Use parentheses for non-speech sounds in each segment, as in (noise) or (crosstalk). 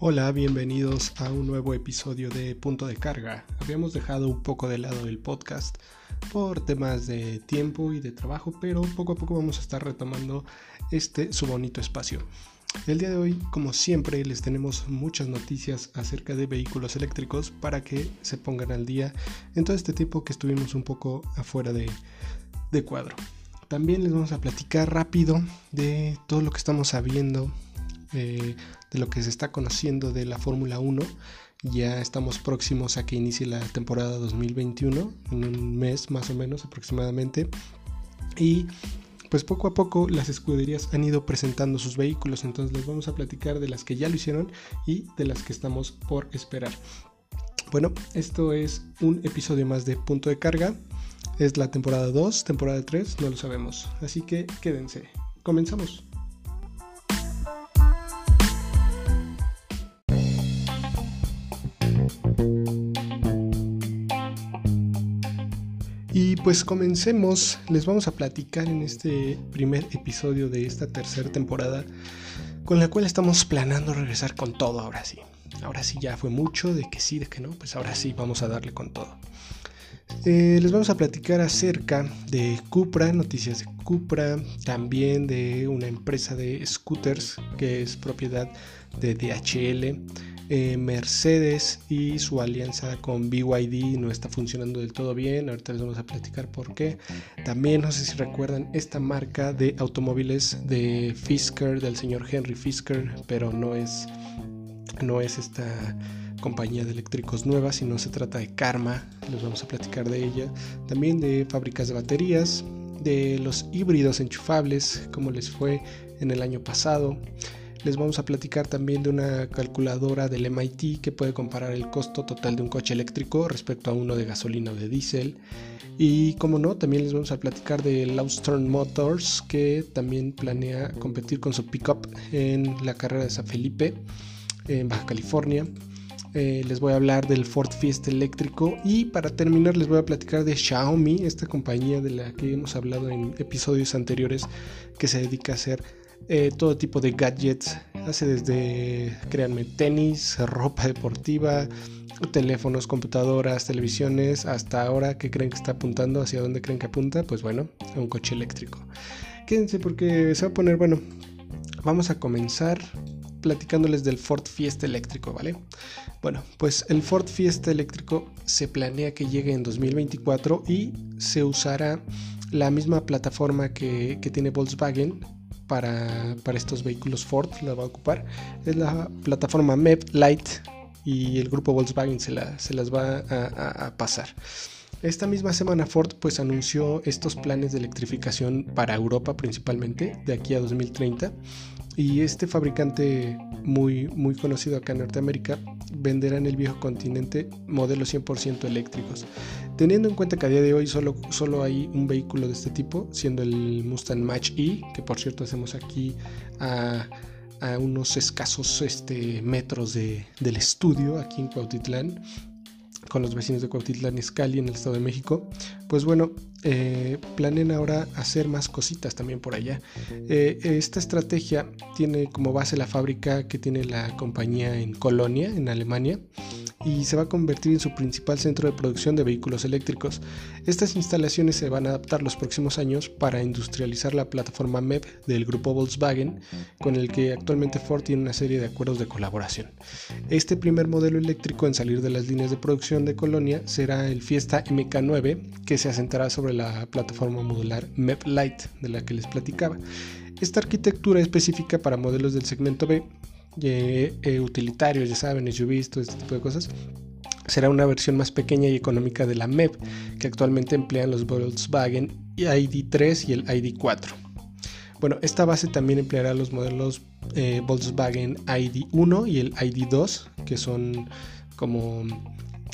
Hola, bienvenidos a un nuevo episodio de Punto de Carga. Habíamos dejado un poco de lado el podcast por temas de tiempo y de trabajo, pero poco a poco vamos a estar retomando este su bonito espacio. El día de hoy, como siempre, les tenemos muchas noticias acerca de vehículos eléctricos para que se pongan al día en todo este tiempo que estuvimos un poco afuera de, de cuadro. También les vamos a platicar rápido de todo lo que estamos sabiendo de lo que se está conociendo de la Fórmula 1. Ya estamos próximos a que inicie la temporada 2021, en un mes más o menos aproximadamente. Y pues poco a poco las escuderías han ido presentando sus vehículos, entonces les vamos a platicar de las que ya lo hicieron y de las que estamos por esperar. Bueno, esto es un episodio más de Punto de Carga. Es la temporada 2, temporada 3, no lo sabemos. Así que quédense. Comenzamos. Pues comencemos, les vamos a platicar en este primer episodio de esta tercera temporada, con la cual estamos planeando regresar con todo ahora sí. Ahora sí ya fue mucho, de que sí, de que no, pues ahora sí vamos a darle con todo. Eh, les vamos a platicar acerca de Cupra, noticias de Cupra, también de una empresa de scooters que es propiedad de DHL eh, Mercedes y su alianza con BYD no está funcionando del todo bien. Ahorita les vamos a platicar por qué. También no sé si recuerdan esta marca de automóviles de Fisker, del señor Henry Fisker, pero no es, no es esta compañía de eléctricos nueva, sino se trata de Karma. Les vamos a platicar de ella. También de fábricas de baterías, de los híbridos enchufables, como les fue en el año pasado. Les vamos a platicar también de una calculadora del MIT que puede comparar el costo total de un coche eléctrico respecto a uno de gasolina o de diésel. Y como no, también les vamos a platicar de Laustern Motors que también planea competir con su pickup en la carrera de San Felipe en Baja California. Eh, les voy a hablar del Ford Fiesta eléctrico y para terminar les voy a platicar de Xiaomi, esta compañía de la que hemos hablado en episodios anteriores que se dedica a hacer eh, todo tipo de gadgets. Hace desde, créanme, tenis, ropa deportiva, teléfonos, computadoras, televisiones, hasta ahora que creen que está apuntando, hacia dónde creen que apunta, pues bueno, a un coche eléctrico. Quédense porque se va a poner, bueno, vamos a comenzar platicándoles del Ford Fiesta eléctrico, ¿vale? Bueno, pues el Ford Fiesta eléctrico se planea que llegue en 2024 y se usará la misma plataforma que, que tiene Volkswagen para, estos vehículos Ford, la va a ocupar, es la plataforma MEP Lite y el grupo Volkswagen se, se las va a, pasar. Esta misma semana Ford pues anunció estos planes de electrificación para Europa principalmente de aquí a 2030 y este fabricante muy, muy conocido acá en Norteamérica venderá en el viejo continente modelos 100% eléctricos. Teniendo en cuenta que a día de hoy solo, solo hay un vehículo de este tipo, siendo el Mustang Match E, que por cierto hacemos aquí a, unos escasos este, metros de, del estudio aquí en Cuautitlán con los vecinos de Cuautitlán y Escali en el Estado de México, pues bueno, eh, planean ahora hacer más cositas también por allá. Eh, esta estrategia tiene como base la fábrica que tiene la compañía en Colonia, en Alemania, y se va a convertir en su principal centro de producción de vehículos eléctricos. Estas instalaciones se van a adaptar los próximos años para industrializar la plataforma MEP del grupo Volkswagen, con el que actualmente Ford tiene una serie de acuerdos de colaboración. Este primer modelo eléctrico en salir de las líneas de producción de Colonia será el Fiesta MK9, que se asentará sobre la plataforma modular MEP Lite de la que les platicaba. Esta arquitectura específica para modelos del segmento B eh, utilitarios, ya saben, SUVs, todo este tipo de cosas, será una versión más pequeña y económica de la MEP, que actualmente emplean los Volkswagen ID3 y el ID4. Bueno, esta base también empleará los modelos eh, Volkswagen ID1 y el ID2, que son como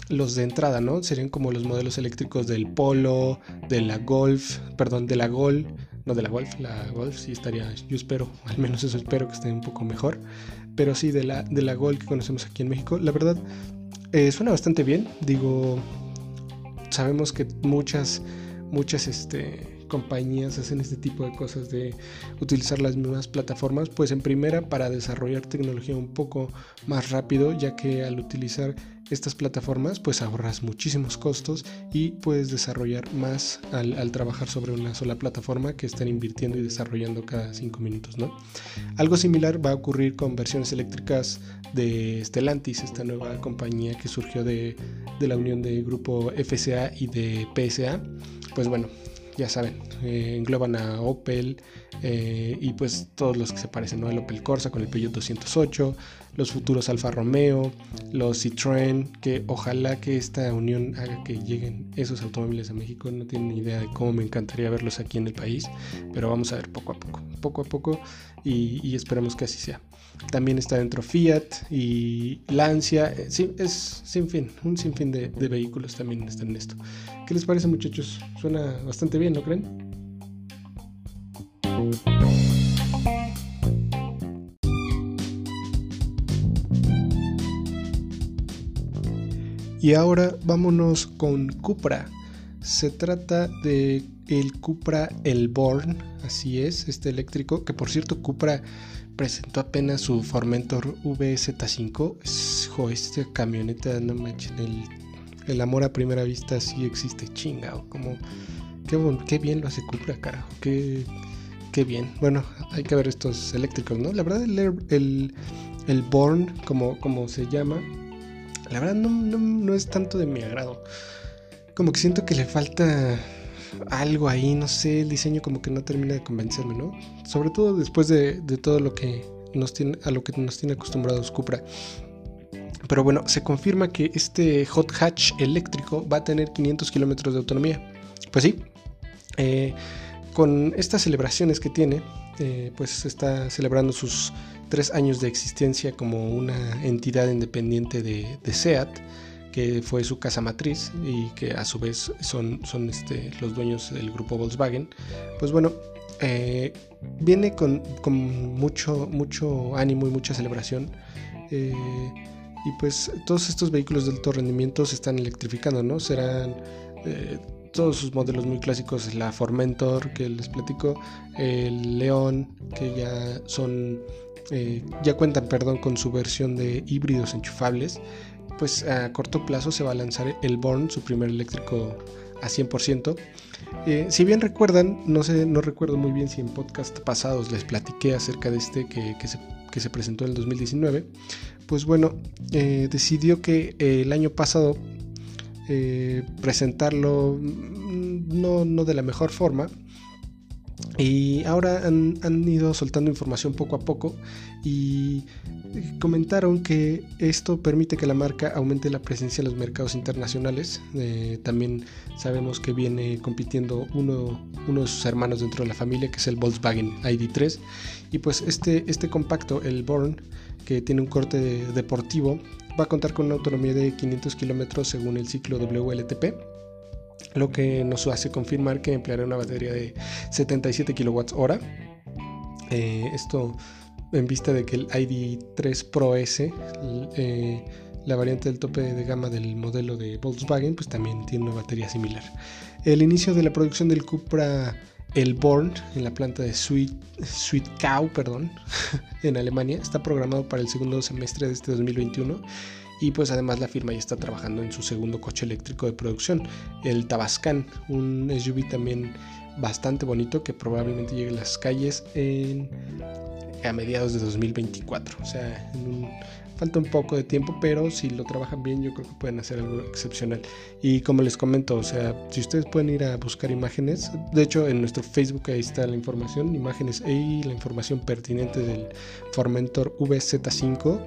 los de entrada, ¿no? Serían como los modelos eléctricos del Polo, de la Golf, perdón, de la Gol, no de la Golf, la Golf sí estaría, yo espero, (laughs) al menos eso espero que esté un poco mejor, pero sí de la, de la Gol que conocemos aquí en México. La verdad, eh, suena bastante bien, digo, sabemos que muchas muchas este, compañías hacen este tipo de cosas de utilizar las mismas plataformas, pues en primera para desarrollar tecnología un poco más rápido, ya que al utilizar estas plataformas pues ahorras muchísimos costos y puedes desarrollar más al, trabajar sobre una sola plataforma que están invirtiendo y desarrollando cada cinco minutos, ¿no? Algo similar va a ocurrir con versiones eléctricas de Stellantis, esta nueva compañía que surgió de, de la unión de grupo FCA y de PSA. Pues bueno, ya saben, eh, engloban a Opel eh, y pues todos los que se parecen, ¿no? El Opel Corsa con el Peugeot 208, los futuros Alfa Romeo, los Citroën, que ojalá que esta unión haga que lleguen esos automóviles a México. No tienen ni idea de cómo me encantaría verlos aquí en el país, pero vamos a ver poco a poco, poco a poco y, esperamos que así sea. También está dentro Fiat y Lancia, eh, sí, es sin fin, un sinfín de, de vehículos también están en esto. ¿Qué les parece muchachos? Suena bastante bien, ¿no creen? Y ahora vámonos con Cupra. Se trata de el Cupra Elborn, así es, este eléctrico, que por cierto Cupra presentó apenas su Formentor VZ5. Jo, esta camioneta, no manchen, el, el, amor a primera vista sí existe, chingado. Como, qué, qué bien lo hace Cupra, carajo, qué, qué bien. Bueno, hay que ver estos eléctricos, ¿no? La verdad, el, el, el Born, como, como se llama, la verdad no, es tanto de mi agrado. Como que siento que le falta algo ahí, no sé, el diseño como que no termina de convencerme, ¿no? Sobre todo después de, todo lo que nos tiene, a lo que nos tiene acostumbrados Cupra. Pero bueno, se confirma que este hot hatch eléctrico va a tener 500 kilómetros de autonomía. Pues sí, eh, con estas celebraciones que tiene, eh, pues está celebrando sus tres años de existencia como una entidad independiente de, SEAT, que fue su casa matriz y que a su vez son, son este, los dueños del grupo Volkswagen. Pues bueno, eh, viene con, mucho, mucho ánimo y mucha celebración. Eh, y pues todos estos vehículos de alto rendimiento se están electrificando, ¿no? Serán todos sus modelos muy clásicos, la Formentor que les platico, el León que ya son, eh, ya cuentan, perdón, con su versión de híbridos enchufables, pues a corto plazo se va a lanzar el Born, su primer eléctrico a 100%. Eh, si bien recuerdan, no sé, no recuerdo muy bien si en podcast pasados les platiqué acerca de este que, se, que se, presentó en el 2019, pues bueno, eh, decidió que el año pasado eh, presentarlo mm, no, no, de la mejor forma. Y ahora han, ido soltando información poco a poco y comentaron que esto permite que la marca aumente la presencia en los mercados internacionales. Eh, también sabemos que viene compitiendo uno, uno de sus hermanos dentro de la familia, que es el Volkswagen ID3. Y pues este, este compacto, el Born, que tiene un corte deportivo, va a contar con una autonomía de 500 kilómetros según el ciclo WLTP, lo que nos hace confirmar que empleará una batería de 77 kWh. Eh, esto en vista de que el ID3 Pro S, eh, la variante del tope de gama del modelo de Volkswagen, pues también tiene una batería similar. El inicio de la producción del Cupra el Born en la planta de Sweet, Sweet Cow perdón, (laughs) en Alemania está programado para el segundo semestre de este 2021 y pues además la firma ya está trabajando en su segundo coche eléctrico de producción, el Tabascan, un SUV también bastante bonito que probablemente llegue a las calles en, a mediados de 2024, o sea, en un Falta un poco de tiempo, pero si lo trabajan bien, yo creo que pueden hacer algo excepcional. Y como les comento, o sea, si ustedes pueden ir a buscar imágenes, de hecho en nuestro Facebook ahí está la información, imágenes y la información pertinente del Formentor VZ5.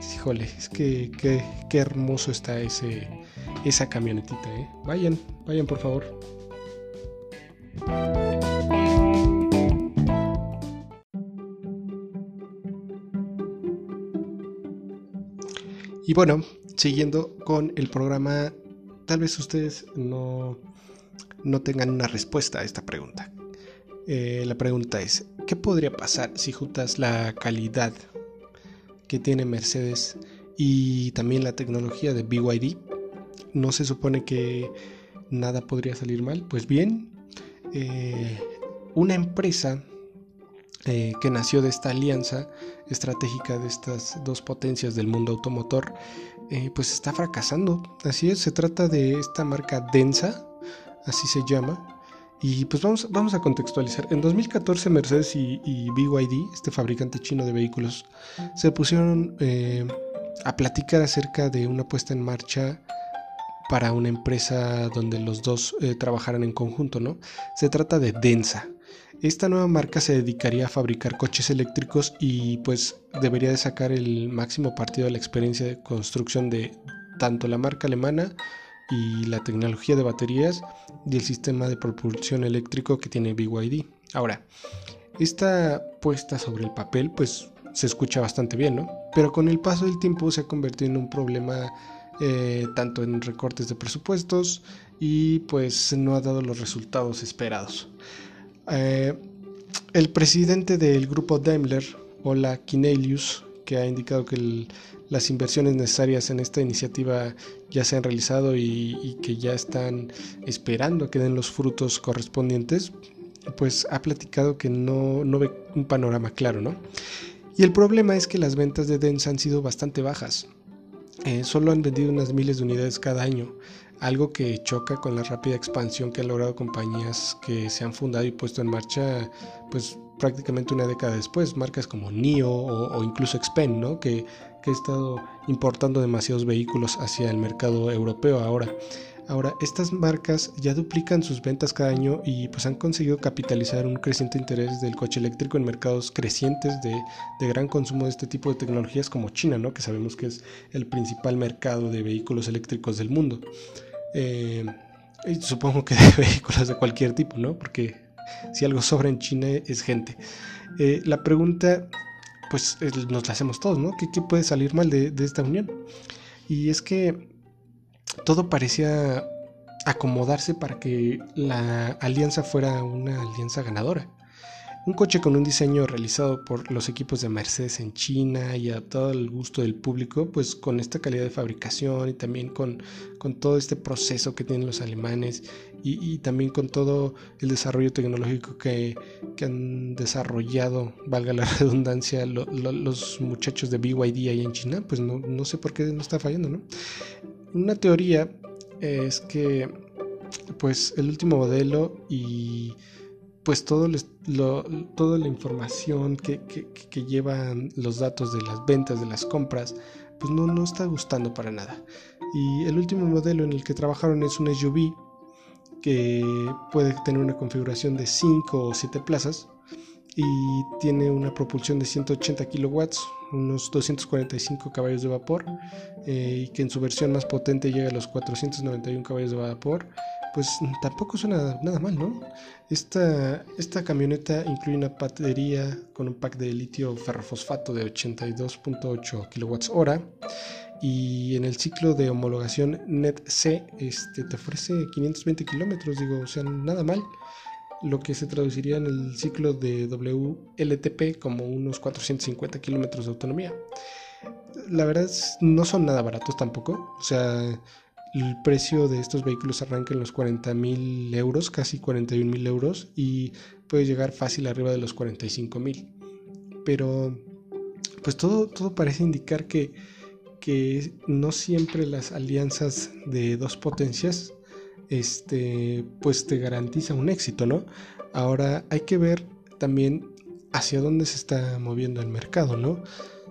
Híjole, es que qué, hermoso está ese, esa camionetita, ¿eh? Vayan, vayan por favor. Y bueno, siguiendo con el programa, tal vez ustedes no, no tengan una respuesta a esta pregunta. Eh, la pregunta es, ¿qué podría pasar si juntas la calidad que tiene Mercedes y también la tecnología de BYD? ¿No se supone que nada podría salir mal. Pues bien, eh, una empresa eh, que nació de esta alianza estratégica de estas dos potencias del mundo automotor, eh, pues está fracasando. Así es, se trata de esta marca Densa, así se llama. Y pues vamos, vamos a contextualizar. En 2014 Mercedes y, BYD, este fabricante chino de vehículos, se pusieron eh, a platicar acerca de una puesta en marcha para una empresa donde los dos trabajaran en conjunto, ¿no? Se trata de Densa. Esta nueva marca se dedicaría a fabricar coches eléctricos y pues debería de sacar el máximo partido de la experiencia de construcción de tanto la marca alemana y la tecnología de baterías y el sistema de propulsión eléctrico que tiene BYD. Ahora, esta puesta sobre el papel pues se escucha bastante bien, ¿no? Pero con el paso del tiempo se ha convertido en un problema eh, tanto en recortes de presupuestos y pues no ha dado los resultados esperados. Eh, el presidente del grupo Daimler, Ola Kinelius, que ha indicado que las inversiones necesarias en esta iniciativa ya se han realizado y, que ya están esperando que den los frutos correspondientes, pues ha platicado que no, ve un panorama claro, ¿no? Y el problema es que las ventas de Dens han sido bastante bajas. Eh, solo han vendido unas miles de unidades cada año algo que choca con la rápida expansión que han logrado compañías que se han fundado y puesto en marcha pues prácticamente una década después, marcas como NIO o, incluso Xpen, ¿no? que, que ha estado importando demasiados vehículos hacia el mercado europeo ahora. Ahora, estas marcas ya duplican sus ventas cada año y pues han conseguido capitalizar un creciente interés del coche eléctrico en mercados crecientes de, de, gran consumo de este tipo de tecnologías como China, ¿no? que sabemos que es el principal mercado de vehículos eléctricos del mundo. Eh, supongo que de (laughs) vehículos de cualquier tipo, ¿no? Porque si algo sobra en China es gente. Eh, la pregunta, pues nos la hacemos todos, ¿no? ¿Qué, puede salir mal de, esta unión? Y es que todo parecía acomodarse para que la alianza fuera una alianza ganadora. Un coche con un diseño realizado por los equipos de Mercedes en China y adaptado al gusto del público, pues con esta calidad de fabricación y también con todo este proceso que tienen los alemanes y, también con todo el desarrollo tecnológico que, han desarrollado, valga la (laughs) redundancia, los muchachos de BYD ahí en China, pues no, no sé por qué no está fallando, ¿no? Una teoría es que pues el último modelo y pues todo toda la información que, que, llevan los datos de las ventas, de las compras, pues no, no está gustando para nada. Y el último modelo en el que trabajaron es un SUV que puede tener una configuración de 5 o 7 plazas y tiene una propulsión de 180 kilowatts, unos 245 caballos de vapor, eh, y que en su versión más potente llega a los 491 caballos de vapor pues tampoco suena nada mal, ¿no? Esta, esta camioneta incluye una batería con un pack de litio ferrofosfato de 82.8 kWh y en el ciclo de homologación NET-C este, te ofrece 520 kilómetros, digo, o sea, nada mal, lo que se traduciría en el ciclo de WLTP como unos 450 kilómetros de autonomía. La verdad es, no son nada baratos tampoco, o sea, el precio de estos vehículos arranca en los 40 mil euros, casi 41 mil euros, y puede llegar fácil arriba de los 45 mil. Pero, pues todo, todo parece indicar que, que no siempre las alianzas de dos potencias este, pues te garantiza un éxito, ¿no? Ahora hay que ver también hacia dónde se está moviendo el mercado, ¿no?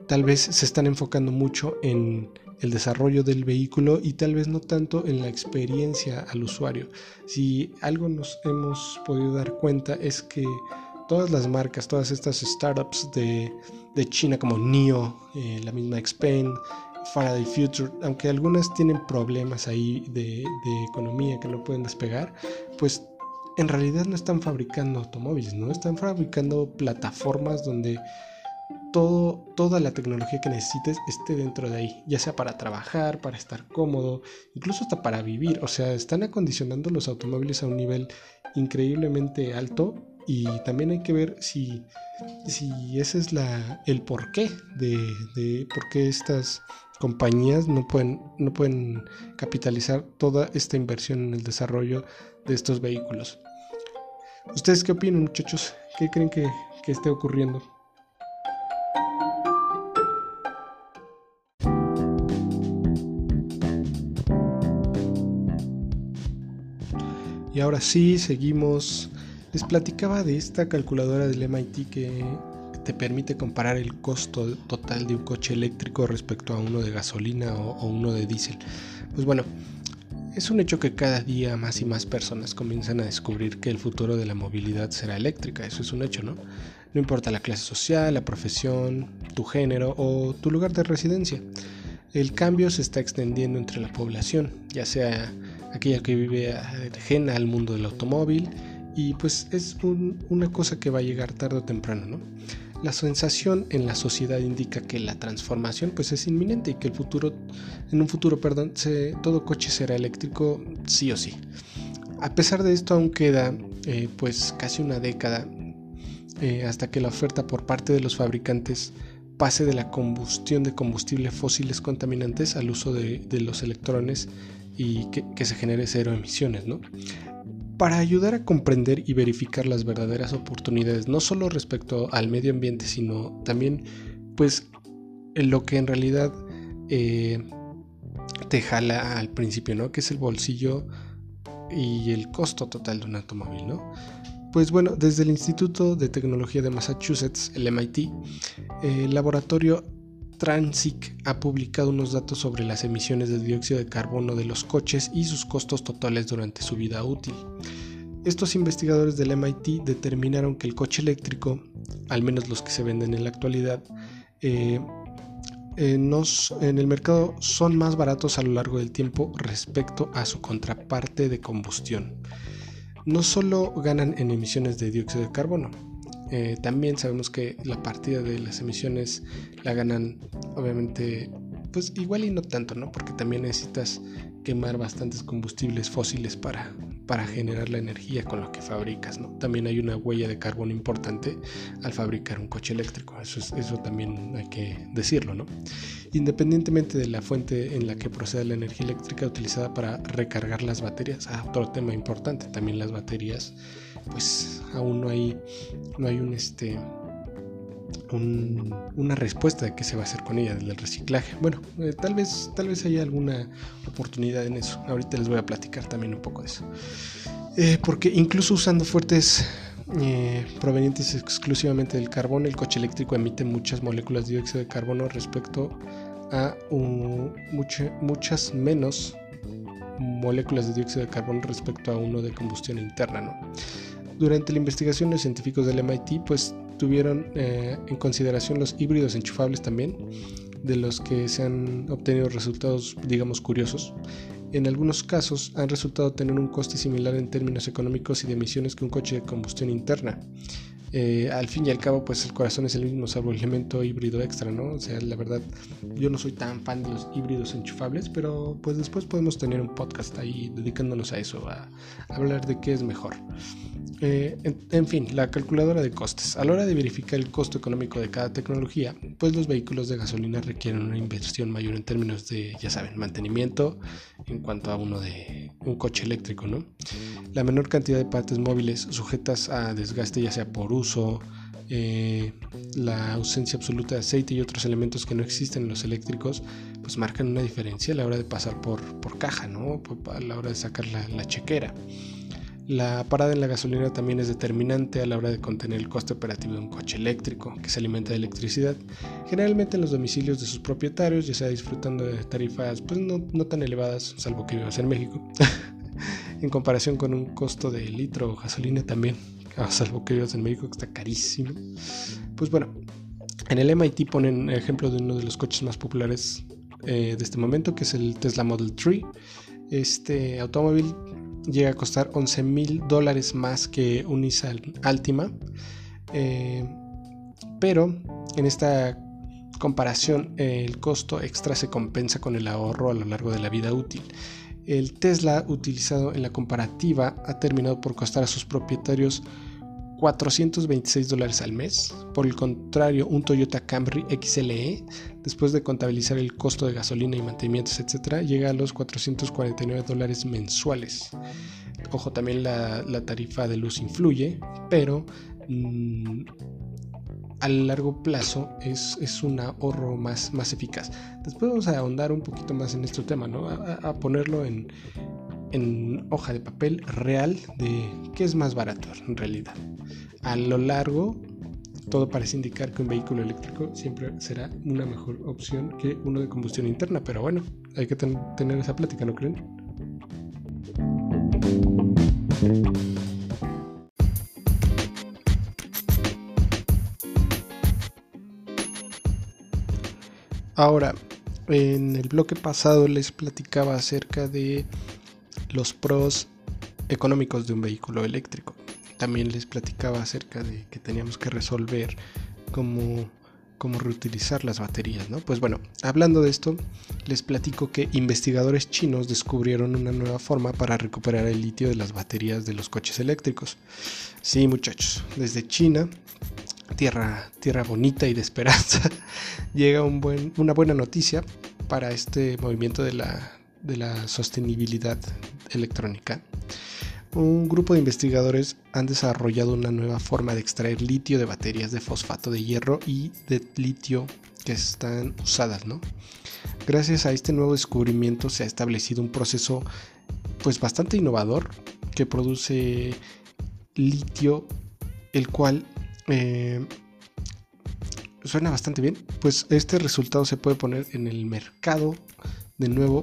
Tal vez se están enfocando mucho en el desarrollo del vehículo y tal vez no tanto en la experiencia al usuario. Si algo nos hemos podido dar cuenta es que todas las marcas, todas estas startups de, China como NIO, eh, la misma Xpeng, Faraday Future, aunque algunas tienen problemas ahí de, economía que no pueden despegar, pues en realidad no están fabricando automóviles, ¿no? Están fabricando plataformas donde todo, toda la tecnología que necesites esté dentro de ahí, ya sea para trabajar, para estar cómodo, incluso hasta para vivir. O sea, están acondicionando los automóviles a un nivel increíblemente alto y también hay que ver si, si ese es la, el porqué de, de por qué estas compañías no pueden, no pueden capitalizar toda esta inversión en el desarrollo de estos vehículos. ¿Ustedes qué opinan muchachos? ¿Qué creen que, que esté ocurriendo? Y ahora sí, seguimos. Les platicaba de esta calculadora del MIT que te permite comparar el costo total de un coche eléctrico respecto a uno de gasolina o, uno de diésel. Pues bueno, es un hecho que cada día más y más personas comienzan a descubrir que el futuro de la movilidad será eléctrica, eso es un hecho, ¿no? No importa la clase social, la profesión, tu género o tu lugar de residencia. El cambio se está extendiendo entre la población, ya sea aquella que vive ajena al mundo del automóvil, y pues es una cosa que va a llegar tarde o temprano, ¿no? La sensación en la sociedad indica que la transformación pues es inminente y que el futuro, en un futuro, perdón, todo coche será eléctrico sí o sí. A pesar de esto aún queda eh, pues casi una década eh, hasta que la oferta por parte de los fabricantes pase de la combustión de combustibles fósiles contaminantes al uso de, los electrones y que, que, se genere cero emisiones, ¿no? Para ayudar a comprender y verificar las verdaderas oportunidades, no solo respecto al medio ambiente, sino también pues en lo que en realidad eh, te jala al principio, ¿no? Que es el bolsillo y el costo total de un automóvil, ¿no? Pues bueno, desde el Instituto de Tecnología de Massachusetts, el MIT, el laboratorio Transic ha publicado unos datos sobre las emisiones de dióxido de carbono de los coches y sus costos totales durante su vida útil. Estos investigadores del MIT determinaron que el coche eléctrico, al menos los que se venden en la actualidad, eh, eh, en el mercado son más baratos a lo largo del tiempo respecto a su contraparte de combustión. No solo ganan en emisiones de dióxido de carbono, eh, también sabemos que la partida de las emisiones la ganan, obviamente, pues igual y no tanto, ¿no? Porque también necesitas quemar bastantes combustibles fósiles para, para generar la energía con lo que fabricas, ¿no? También hay una huella de carbono importante al fabricar un coche eléctrico, eso, eso también hay que decirlo, ¿no? Independientemente de la fuente en la que procede la energía eléctrica utilizada para recargar las baterías, ah, otro tema importante, también las baterías, pues aún no hay, no hay un este una respuesta de qué se va a hacer con ella del reciclaje. Bueno, eh, tal vez tal vez haya alguna oportunidad en eso. Ahorita les voy a platicar también un poco de eso. Eh, porque incluso usando fuertes eh, provenientes exclusivamente del carbón, el coche eléctrico emite muchas moléculas de dióxido de carbono respecto a muchas menos moléculas de dióxido de carbono respecto a uno de combustión interna. Durante la investigación los científicos del MIT pues tuvieron eh, en consideración los híbridos enchufables también, de los que se han obtenido resultados, digamos, curiosos. En algunos casos han resultado tener un coste similar en términos económicos y de emisiones que un coche de combustión interna. Eh, al fin y al cabo, pues el corazón es el mismo, salvo el elemento híbrido extra, ¿no? O sea, la verdad, yo no soy tan fan de los híbridos enchufables, pero pues después podemos tener un podcast ahí dedicándonos a eso, a hablar de qué es mejor. Eh, en, fin, la calculadora de costes. A la hora de verificar el costo económico de cada tecnología, pues los vehículos de gasolina requieren una inversión mayor en términos de, ya saben, mantenimiento en cuanto a uno de un coche eléctrico, ¿no? La menor cantidad de partes móviles sujetas a desgaste, ya sea por uso, eh, la ausencia absoluta de aceite y otros elementos que no existen en los eléctricos, pues marcan una diferencia a la hora de pasar por, por caja, ¿no? A la hora de sacar la, la chequera. La parada en la gasolina también es determinante a la hora de contener el coste operativo de un coche eléctrico que se alimenta de electricidad, generalmente en los domicilios de sus propietarios, ya sea disfrutando de tarifas pues no, tan elevadas, salvo que vivas en México, (laughs) en comparación con un costo de litro o gasolina también, (laughs) salvo que vivas en México que está carísimo. Pues bueno, en el MIT ponen ejemplo de uno de los coches más populares eh, de este momento, que es el Tesla Model 3. Este automóvil llega a costar 11 mil dólares más que un Nissan Altima. Eh, pero en esta comparación el costo extra se compensa con el ahorro a lo largo de la vida útil. El Tesla utilizado en la comparativa ha terminado por costar a sus propietarios 426 dólares al mes. Por el contrario, un Toyota Camry XLE, después de contabilizar el costo de gasolina y mantenimientos, etc., llega a los 449 dólares mensuales. Ojo, también la, tarifa de luz influye, pero mm, a largo plazo es, un ahorro más, más eficaz. Después vamos a ahondar un poquito más en este tema, ¿no? a ponerlo en, en hoja de papel real de qué es más barato en realidad. A lo largo, todo parece indicar que un vehículo eléctrico siempre será una mejor opción que uno de combustión interna, pero bueno, hay que tener esa plática, ¿no creen? Ahora, en el bloque pasado les platicaba acerca de los pros económicos de un vehículo eléctrico. También les platicaba acerca de que teníamos que resolver cómo, cómo reutilizar las baterías, ¿no? Pues bueno, hablando de esto, les platico que investigadores chinos descubrieron una nueva forma para recuperar el litio de las baterías de los coches eléctricos. Sí, muchachos, desde China tierra, tierra bonita y de esperanza, (laughs) llega una buena noticia para este movimiento de la, de la sostenibilidad electrónica, un grupo de investigadores han desarrollado una nueva forma de extraer litio de baterías de fosfato de hierro y de litio que están usadas, ¿no? Gracias a este nuevo descubrimiento se ha establecido un proceso pues bastante innovador que produce litio, el cual eh, suena bastante bien, pues este resultado se puede poner en el mercado de nuevo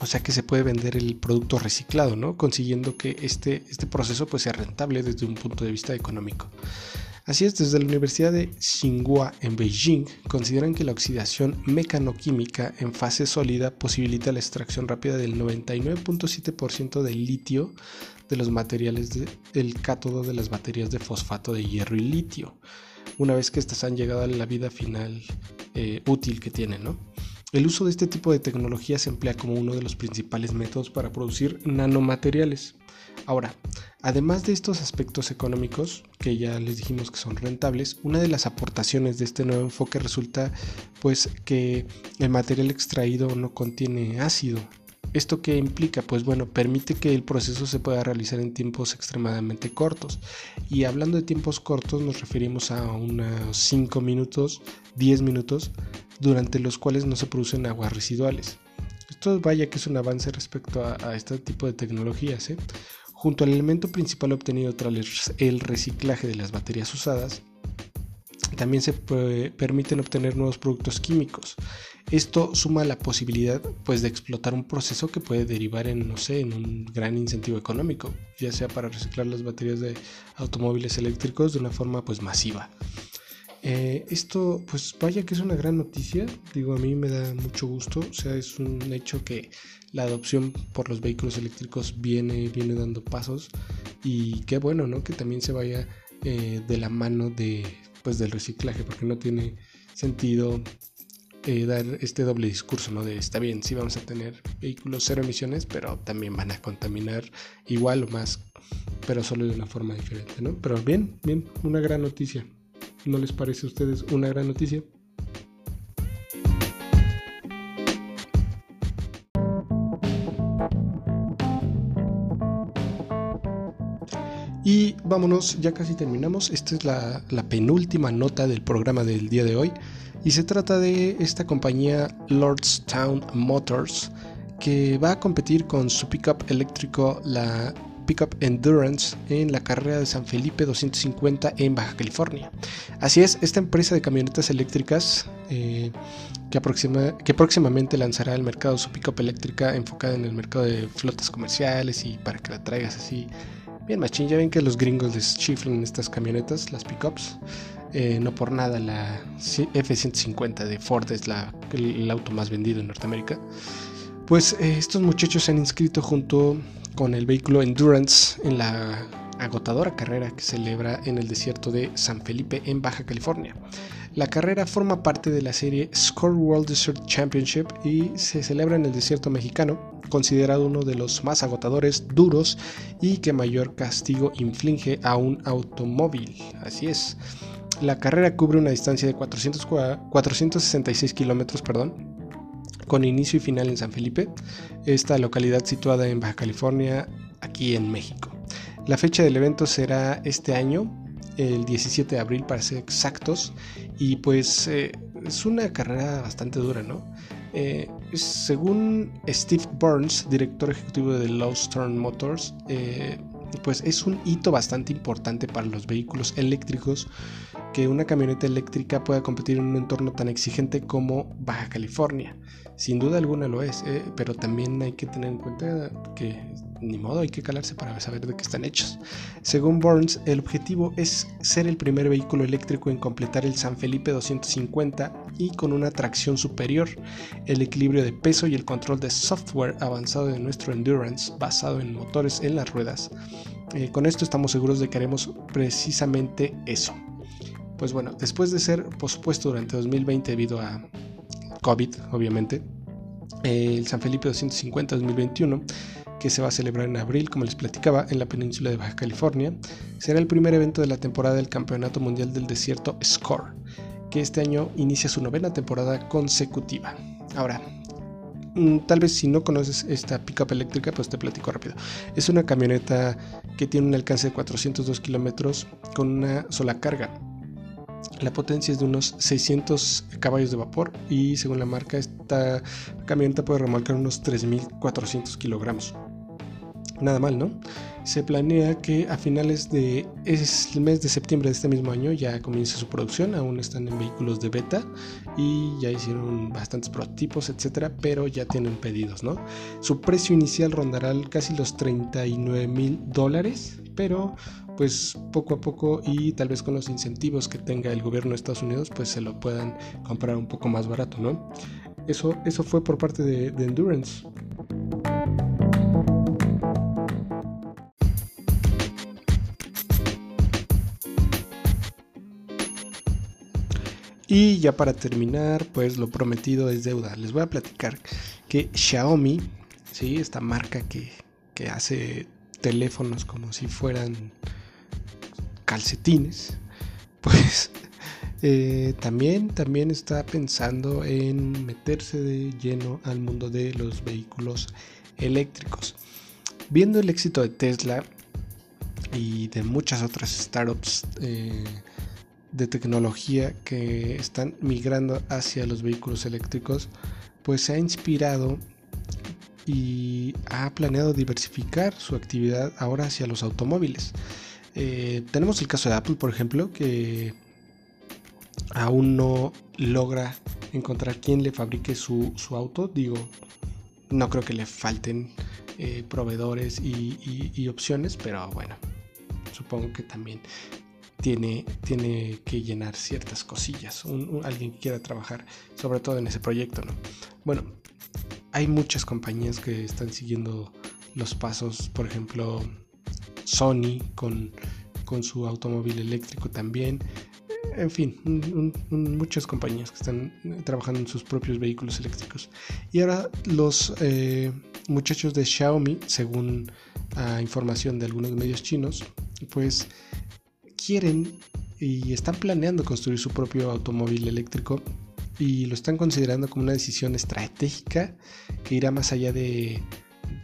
o sea que se puede vender el producto reciclado, ¿no? Consiguiendo que este, este proceso pues, sea rentable desde un punto de vista económico. Así es, desde la Universidad de Tsinghua en Beijing consideran que la oxidación mecanoquímica en fase sólida posibilita la extracción rápida del 99.7% del litio de los materiales del cátodo de las baterías de fosfato de hierro y litio, una vez que estas han llegado a la vida final eh, útil que tienen, ¿no? El uso de este tipo de tecnología se emplea como uno de los principales métodos para producir nanomateriales. Ahora, además de estos aspectos económicos, que ya les dijimos que son rentables, una de las aportaciones de este nuevo enfoque resulta pues que el material extraído no contiene ácido. ¿Esto qué implica? Pues bueno, permite que el proceso se pueda realizar en tiempos extremadamente cortos. Y hablando de tiempos cortos nos referimos a unos 5 minutos, 10 minutos durante los cuales no se producen aguas residuales. Esto vaya que es un avance respecto a, este tipo de tecnologías. ¿eh? Junto al elemento principal obtenido tras el reciclaje de las baterías usadas, también se permiten obtener nuevos productos químicos. Esto suma la posibilidad pues, de explotar un proceso que puede derivar en, no sé, en un gran incentivo económico, ya sea para reciclar las baterías de automóviles eléctricos de una forma pues, masiva. Eh, esto, pues vaya que es una gran noticia, digo, a mí me da mucho gusto, o sea, es un hecho que la adopción por los vehículos eléctricos viene, viene dando pasos y qué bueno, ¿no? Que también se vaya eh, de la mano de, pues, del reciclaje, porque no tiene sentido eh, dar este doble discurso, ¿no? De está bien, sí vamos a tener vehículos cero emisiones, pero también van a contaminar igual o más, pero solo de una forma diferente, ¿no? Pero bien, bien, una gran noticia. ¿No les parece a ustedes una gran noticia? Vámonos, ya casi terminamos. Esta es la, penúltima nota del programa del día de hoy. Y se trata de esta compañía Lordstown Motors que va a competir con su pickup eléctrico, la Pickup Endurance en la carrera de San Felipe 250 en Baja California. Así es, esta empresa de camionetas eléctricas eh, que, que, próximamente lanzará al mercado su pickup eléctrica enfocada en el mercado de flotas comerciales y para que la traigas así bien machín. Ya ven que los gringos les chiflan estas camionetas, las pickups. Eh, no por nada la F-150 de Ford es el, auto más vendido en Norteamérica. Pues eh, estos muchachos se han inscrito junto con el vehículo Endurance en la agotadora carrera que celebra en el desierto de San Felipe en Baja California. La carrera forma parte de la serie Score World Desert Championship y se celebra en el desierto mexicano considerado uno de los más agotadores, duros y que mayor castigo inflige a un automóvil. Así es. La carrera cubre una distancia de 400, 466 kilómetros, perdón, con inicio y final en San Felipe, esta localidad situada en Baja California, aquí en México. La fecha del evento será este año, el 17 de abril para ser exactos, y pues eh, es una carrera bastante dura, ¿no? Eh, según Steve Burns, director ejecutivo de Turn Motors, eh, pues es un hito bastante importante para los vehículos eléctricos que una camioneta eléctrica pueda competir en un entorno tan exigente como Baja California. Sin duda alguna lo es, eh, pero también hay que tener en cuenta que ni modo hay que calarse para saber de qué están hechos. Según Burns, el objetivo es ser el primer vehículo eléctrico en completar el San Felipe 250 y con una tracción superior, el equilibrio de peso y el control de software avanzado de nuestro endurance basado en motores en las ruedas. Eh, con esto estamos seguros de que haremos precisamente eso. Pues bueno, después de ser pospuesto durante 2020 debido a COVID, obviamente, el San Felipe 250 2021, que se va a celebrar en abril, como les platicaba, en la península de Baja California, será el primer evento de la temporada del Campeonato Mundial del Desierto SCORE, que este año inicia su novena temporada consecutiva. Ahora, mm, tal vez si no conoces esta pickup eléctrica, pues te platico rápido. Es una camioneta que tiene un alcance de 402 kilómetros con una sola carga la potencia es de unos 600 caballos de vapor y según la marca esta camioneta puede remolcar unos 3.400 kilogramos. Nada mal, ¿no? Se planea que a finales de el mes de septiembre de este mismo año ya comience su producción, aún están en vehículos de beta y ya hicieron bastantes prototipos, etcétera, pero ya tienen pedidos, ¿no? Su precio inicial rondará casi los 39 mil dólares, pero pues poco a poco y tal vez con los incentivos que tenga el gobierno de Estados Unidos, pues se lo puedan comprar un poco más barato, ¿no? Eso, eso fue por parte de, Endurance. Y ya para terminar, pues lo prometido es deuda. Les voy a platicar que Xiaomi, ¿sí? esta marca que, que hace teléfonos como si fueran calcetines, (laughs) pues eh, también, también está pensando en meterse de lleno al mundo de los vehículos eléctricos. Viendo el éxito de Tesla y de muchas otras startups eh, de tecnología que están migrando hacia los vehículos eléctricos, pues se ha inspirado y ha planeado diversificar su actividad ahora hacia los automóviles. Eh, tenemos el caso de Apple, por ejemplo, que aún no logra encontrar quién le fabrique su, auto. Digo, no creo que le falten eh, proveedores y, opciones, pero bueno, supongo que también tiene, tiene que llenar ciertas cosillas. alguien que quiera trabajar, sobre todo en ese proyecto, ¿no? Bueno, hay muchas compañías que están siguiendo los pasos, por ejemplo, Sony con, con su automóvil eléctrico también. En fin, muchas compañías que están trabajando en sus propios vehículos eléctricos. Y ahora los eh, muchachos de Xiaomi, según a información de algunos medios chinos, pues quieren y están planeando construir su propio automóvil eléctrico y lo están considerando como una decisión estratégica que irá más allá de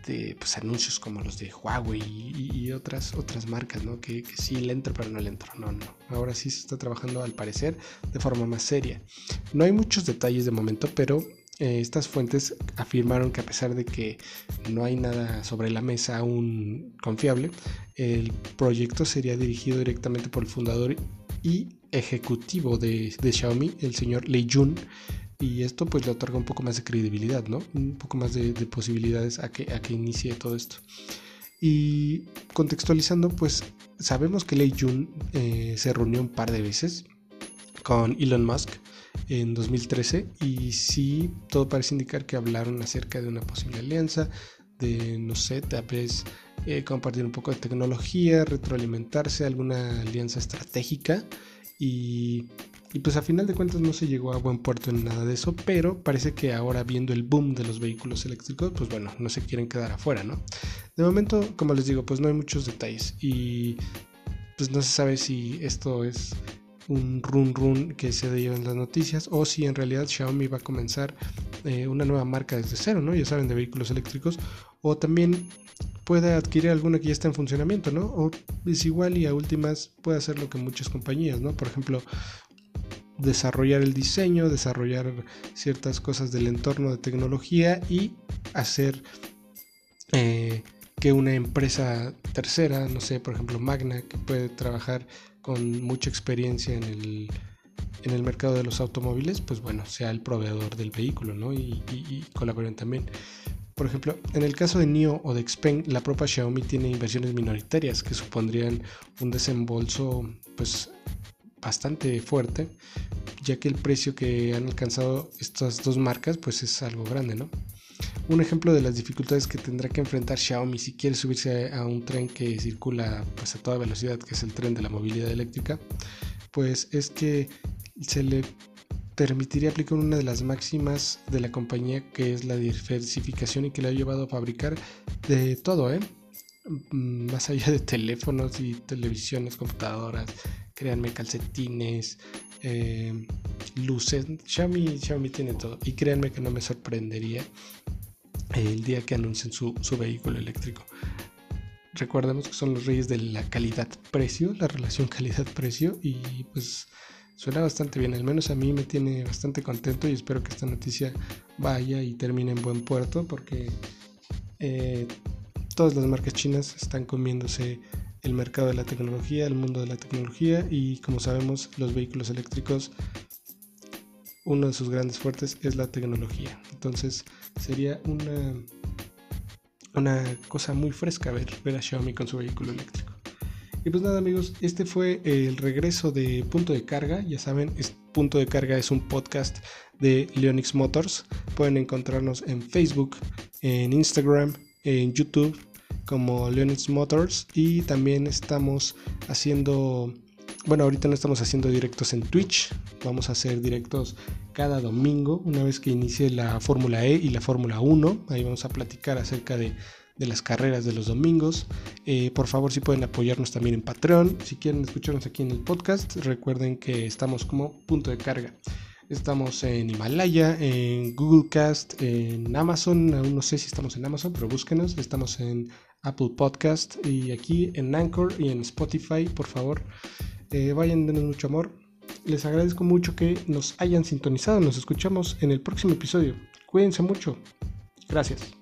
de pues, anuncios como los de Huawei y, otras, otras marcas, ¿no? Que, sí le entro pero no le entro. No, no. Ahora sí se está trabajando al parecer de forma más seria. No hay muchos detalles de momento, pero eh, estas fuentes afirmaron que a pesar de que no hay nada sobre la mesa aún confiable, el proyecto sería dirigido directamente por el fundador y ejecutivo de, Xiaomi, el señor Lei Jun, y esto pues le otorga un poco más de credibilidad, ¿no? Un poco más de, posibilidades a que, a que inicie todo esto. Y contextualizando, pues sabemos que Lei Jun eh, se reunió un par de veces con Elon Musk en 2013 y sí, todo parece indicar que hablaron acerca de una posible alianza, de, no sé, tal vez eh, compartir un poco de tecnología, retroalimentarse, alguna alianza estratégica y Y pues a final de cuentas no se llegó a buen puerto en nada de eso, pero parece que ahora viendo el boom de los vehículos eléctricos, pues bueno, no se quieren quedar afuera, ¿no? De momento, como les digo, pues no hay muchos detalles y pues no se sabe si esto es un run run que se dio en las noticias o si en realidad Xiaomi va a comenzar eh, una nueva marca desde cero, ¿no? Ya saben, de vehículos eléctricos o también puede adquirir alguna que ya está en funcionamiento, ¿no? O es igual y a últimas puede hacer lo que muchas compañías, ¿no? Por ejemplo, desarrollar el diseño, desarrollar ciertas cosas del entorno de tecnología y hacer eh, que una empresa tercera, no sé, por ejemplo Magna, que puede trabajar con mucha experiencia en el, en el mercado de los automóviles, pues bueno, sea el proveedor del vehículo, ¿no? Y, y, colaboren también. Por ejemplo, en el caso de NIO o de Xpeng, la propia Xiaomi tiene inversiones minoritarias que supondrían un desembolso pues bastante fuerte, ya que el precio que han alcanzado estas dos marcas pues es algo grande, ¿no? Un ejemplo de las dificultades que tendrá que enfrentar Xiaomi si quiere subirse a un tren que circula pues a toda velocidad, que es el tren de la movilidad eléctrica, pues es que se le permitiría aplicar una de las máximas de la compañía que es la diversificación y que le ha llevado a fabricar de todo, ¿eh? Mm, más allá de teléfonos y televisiones, computadoras, créanme, calcetines, eh, luces. Xiaomi, Xiaomi tiene todo. Y créanme que no me sorprendería el día que anuncien su, vehículo eléctrico. Recordemos que son los reyes de la calidad-precio, la relación calidad-precio. Y pues suena bastante bien. Al menos a mí me tiene bastante contento y espero que esta noticia vaya y termine en buen puerto porque eh, todas las marcas chinas están comiéndose el mercado de la tecnología, el mundo de la tecnología y como sabemos los vehículos eléctricos, uno de sus grandes fuertes es la tecnología. Entonces sería una, una cosa muy fresca ver, ver a Xiaomi con su vehículo eléctrico. Y pues nada amigos, este fue el regreso de Punto de Carga. Ya saben, Punto de Carga es un podcast de Leonix Motors. Pueden encontrarnos en Facebook, en Instagram, en YouTube como Leonix Motors y también estamos haciendo bueno ahorita no estamos haciendo directos en Twitch vamos a hacer directos cada domingo una vez que inicie la Fórmula E y la Fórmula 1 ahí vamos a platicar acerca de, las carreras de los domingos. Eh, por favor si pueden apoyarnos también en Patreon si quieren escucharnos aquí en el podcast recuerden que estamos como punto de carga Estamos en Himalaya, en Google Cast, en Amazon. Aún no sé si estamos en Amazon, pero búsquenos. Estamos en Apple Podcast y aquí en Anchor y en Spotify. Por favor, eh, vayan, denos mucho amor. Les agradezco mucho que nos hayan sintonizado. Nos escuchamos en el próximo episodio. Cuídense mucho. Gracias.